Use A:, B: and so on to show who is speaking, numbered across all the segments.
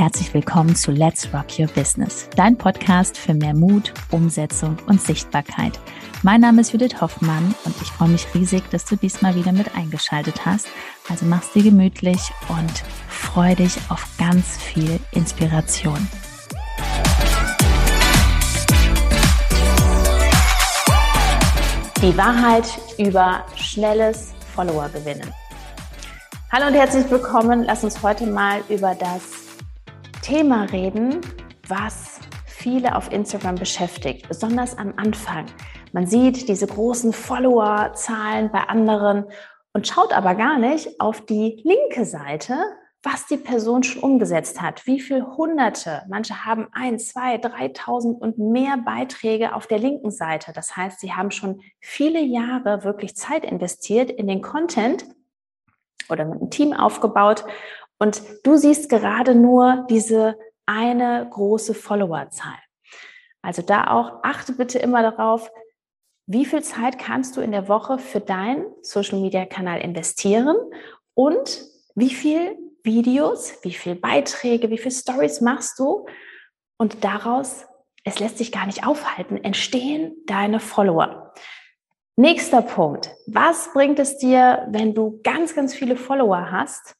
A: herzlich willkommen zu Let's Rock Your Business, dein Podcast für mehr Mut, Umsetzung und Sichtbarkeit. Mein Name ist Judith Hoffmann und ich freue mich riesig, dass du diesmal wieder mit eingeschaltet hast. Also mach's dir gemütlich und freu dich auf ganz viel Inspiration. Die Wahrheit über schnelles Follower gewinnen. Hallo und herzlich willkommen. Lass uns heute mal über das Thema reden, was viele auf Instagram beschäftigt, besonders am Anfang. Man sieht diese großen Follower-Zahlen bei anderen und schaut aber gar nicht auf die linke Seite, was die Person schon umgesetzt hat, wie viele Hunderte, manche haben ein, zwei, dreitausend und mehr Beiträge auf der linken Seite. Das heißt, sie haben schon viele Jahre wirklich Zeit investiert in den Content oder mit einem Team aufgebaut. Und du siehst gerade nur diese eine große Followerzahl. Also da auch achte bitte immer darauf, wie viel Zeit kannst du in der Woche für deinen Social Media Kanal investieren und wie viel Videos, wie viel Beiträge, wie viel Stories machst du und daraus, es lässt sich gar nicht aufhalten, entstehen deine Follower. Nächster Punkt. Was bringt es dir, wenn du ganz, ganz viele Follower hast,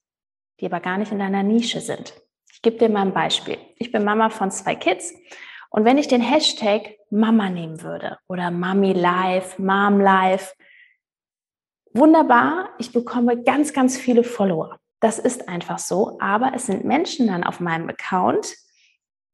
A: die aber gar nicht in deiner Nische sind? Ich gebe dir mal ein Beispiel. Ich bin Mama von zwei Kids und wenn ich den Hashtag Mama nehmen würde oder Mami Life, Mom Life, wunderbar, ich bekomme ganz, ganz viele Follower. Das ist einfach so, aber es sind Menschen dann auf meinem Account,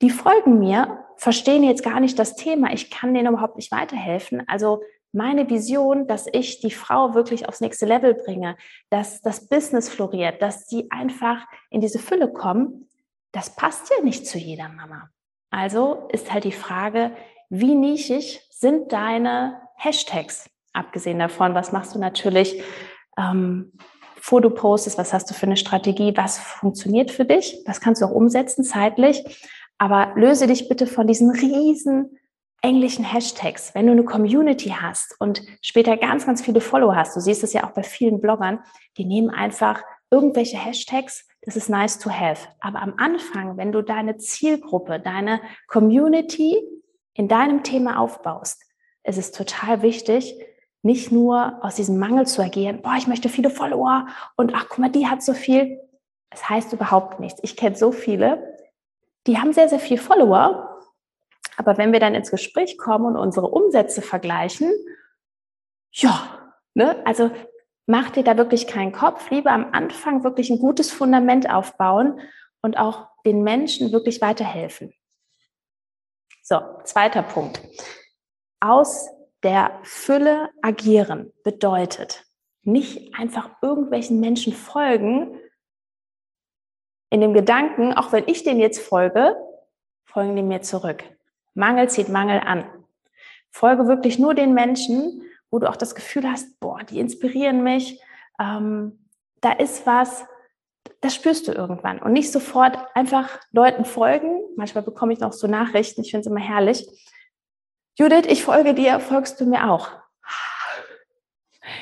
A: die folgen mir, verstehen jetzt gar nicht das Thema, ich kann denen überhaupt nicht weiterhelfen. Also meine Vision, dass ich die Frau wirklich aufs nächste Level bringe, dass das Business floriert, dass sie einfach in diese Fülle kommen, das passt ja nicht zu jeder Mama. Also ist halt die Frage, wie nischig sind deine Hashtags? Abgesehen davon, was machst du natürlich, ähm, bevor du postest, was hast du für eine Strategie, was funktioniert für dich, was kannst du auch umsetzen zeitlich, aber löse dich bitte von diesen riesen englischen Hashtags, wenn du eine Community hast und später ganz, ganz viele Follower hast, du siehst es ja auch bei vielen Bloggern, die nehmen einfach irgendwelche Hashtags, das ist nice to have. Aber am Anfang, wenn du deine Zielgruppe, deine Community in deinem Thema aufbaust, ist es total wichtig, nicht nur aus diesem Mangel zu agieren, boah, ich möchte viele Follower und ach, guck mal, die hat so viel. Das heißt überhaupt nichts. Ich kenne so viele, die haben sehr, sehr viel Follower, aber wenn wir dann ins Gespräch kommen und unsere Umsätze vergleichen, ja, ne, also mach dir da wirklich keinen Kopf. Lieber am Anfang wirklich ein gutes Fundament aufbauen und auch den Menschen wirklich weiterhelfen. So, zweiter Punkt. Aus der Fülle agieren bedeutet nicht einfach irgendwelchen Menschen folgen, in dem Gedanken, auch wenn ich denen jetzt folge, folgen die mir zurück. Mangel zieht Mangel an. Folge wirklich nur den Menschen, wo du auch das Gefühl hast, boah, die inspirieren mich, ähm, da ist was, das spürst du irgendwann. Und nicht sofort einfach Leuten folgen. Manchmal bekomme ich noch so Nachrichten, ich finde es immer herrlich. Judith, ich folge dir, folgst du mir auch?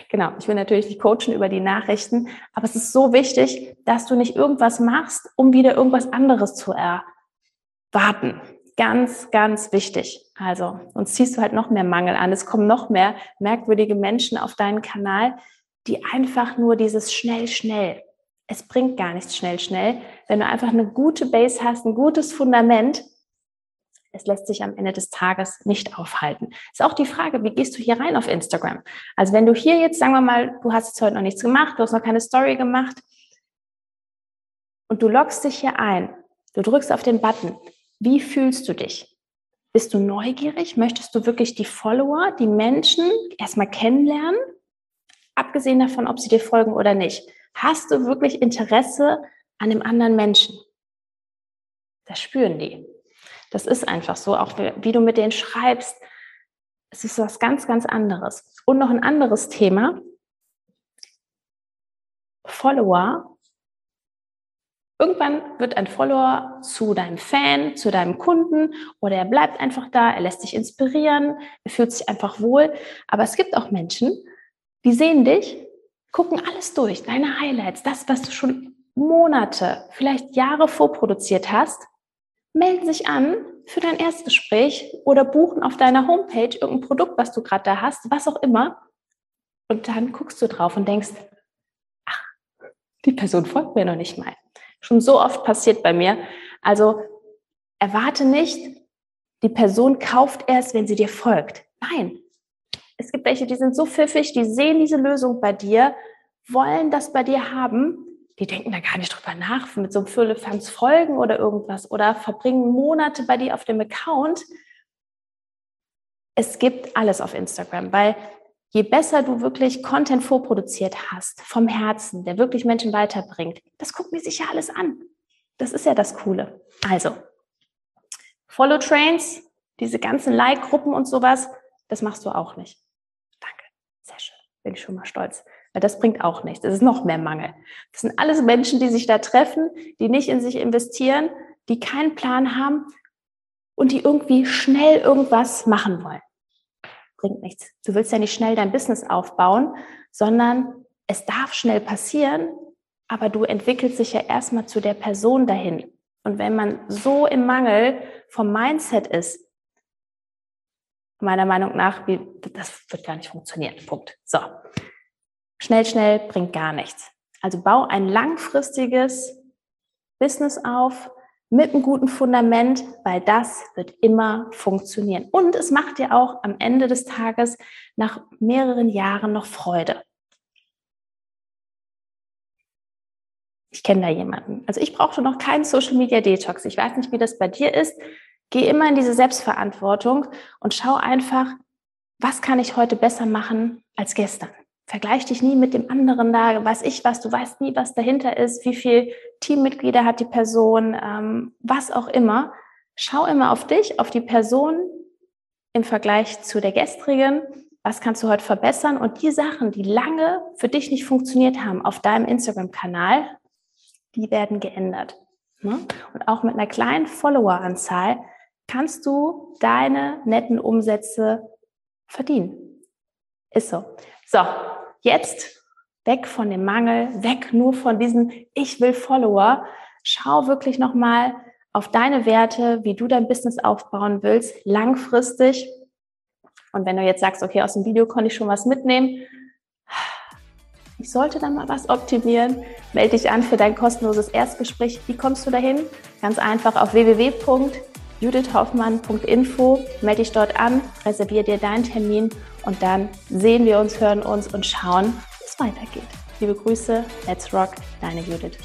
A: Genau, ich will natürlich nicht coachen über die Nachrichten, aber es ist so wichtig, dass du nicht irgendwas machst, um wieder irgendwas anderes zu erwarten ganz, ganz wichtig. Also, sonst ziehst du halt noch mehr Mangel an. Es kommen noch mehr merkwürdige Menschen auf deinen Kanal, die einfach nur dieses schnell, schnell. Es bringt gar nichts schnell, schnell. Wenn du einfach eine gute Base hast, ein gutes Fundament, es lässt sich am Ende des Tages nicht aufhalten. Ist auch die Frage, wie gehst du hier rein auf Instagram? Also wenn du hier jetzt, sagen wir mal, du hast jetzt heute noch nichts gemacht, du hast noch keine Story gemacht und du loggst dich hier ein, du drückst auf den Button, wie fühlst du dich? Bist du neugierig? Möchtest du wirklich die Follower, die Menschen erstmal kennenlernen? Abgesehen davon, ob sie dir folgen oder nicht. Hast du wirklich Interesse an dem anderen Menschen? Das spüren die. Das ist einfach so, auch wie du mit denen schreibst. Es ist was ganz, ganz anderes. Und noch ein anderes Thema. Follower Irgendwann wird ein Follower zu deinem Fan, zu deinem Kunden oder er bleibt einfach da, er lässt sich inspirieren, er fühlt sich einfach wohl. Aber es gibt auch Menschen, die sehen dich, gucken alles durch, deine Highlights, das, was du schon Monate, vielleicht Jahre vorproduziert hast, melden sich an für dein Erstgespräch oder buchen auf deiner Homepage irgendein Produkt, was du gerade da hast, was auch immer. Und dann guckst du drauf und denkst, ach, die Person folgt mir noch nicht mal. Schon so oft passiert bei mir. Also erwarte nicht, die Person kauft erst, wenn sie dir folgt. Nein. Es gibt welche, die sind so pfiffig, die sehen diese Lösung bei dir, wollen das bei dir haben die denken da gar nicht drüber nach, mit so einem Firlefanz folgen oder irgendwas oder verbringen Monate bei dir auf dem Account. Es gibt alles auf Instagram, weil je besser du wirklich Content vorproduziert hast, vom Herzen, der wirklich Menschen weiterbringt, das gucken die sich ja alles an. Das ist ja das Coole. Also, Follow Trains, diese ganzen Like-Gruppen und sowas, das machst du auch nicht. Danke. Sehr schön. Bin ich schon mal stolz. Weil das bringt auch nichts. Das ist noch mehr Mangel. Das sind alles Menschen, die sich da treffen, die nicht in sich investieren, die keinen Plan haben und die irgendwie schnell irgendwas machen wollen. Bringt nichts. Du willst ja nicht schnell dein Business aufbauen, sondern es darf schnell passieren, aber du entwickelst dich ja erstmal zu der Person dahin. Und wenn man so im Mangel vom Mindset ist, meiner Meinung nach, das wird gar nicht funktionieren. Punkt. So. Schnell, schnell bringt gar nichts. Also bau ein langfristiges Business auf mit einem guten Fundament, weil das wird immer funktionieren. Und es macht dir auch am Ende des Tages nach mehreren Jahren noch Freude. Ich kenne da jemanden. Also ich brauchte noch keinen Social Media Detox. Ich weiß nicht, wie das bei dir ist. Geh immer in diese Selbstverantwortung und schau einfach, was kann ich heute besser machen als gestern? Vergleich dich nie mit dem anderen da, weiß ich was, du weißt nie, was dahinter ist, wie viel Teammitglieder hat die Person, ähm, was auch immer. Schau immer auf dich, auf die Person im Vergleich zu der gestrigen. Was kannst du heute verbessern? Und die Sachen, die lange für dich nicht funktioniert haben auf deinem Instagram-Kanal, die werden geändert. Ne? Und auch mit einer kleinen Follower-Anzahl kannst du deine netten Umsätze verdienen. Ist so. So, jetzt weg von dem Mangel, weg nur von diesen Ich will Follower. Schau wirklich nochmal auf deine Werte, wie du dein Business aufbauen willst, langfristig. Und wenn du jetzt sagst, okay, aus dem Video konnte ich schon was mitnehmen, ich sollte dann mal was optimieren, melde dich an für dein kostenloses Erstgespräch. Wie kommst du dahin? Ganz einfach auf www judithhoffmann.info. Melde dich dort an, reserviere dir deinen Termin und dann sehen wir uns, hören uns und schauen, wie es weitergeht. Liebe Grüße, let's rock, deine Judith.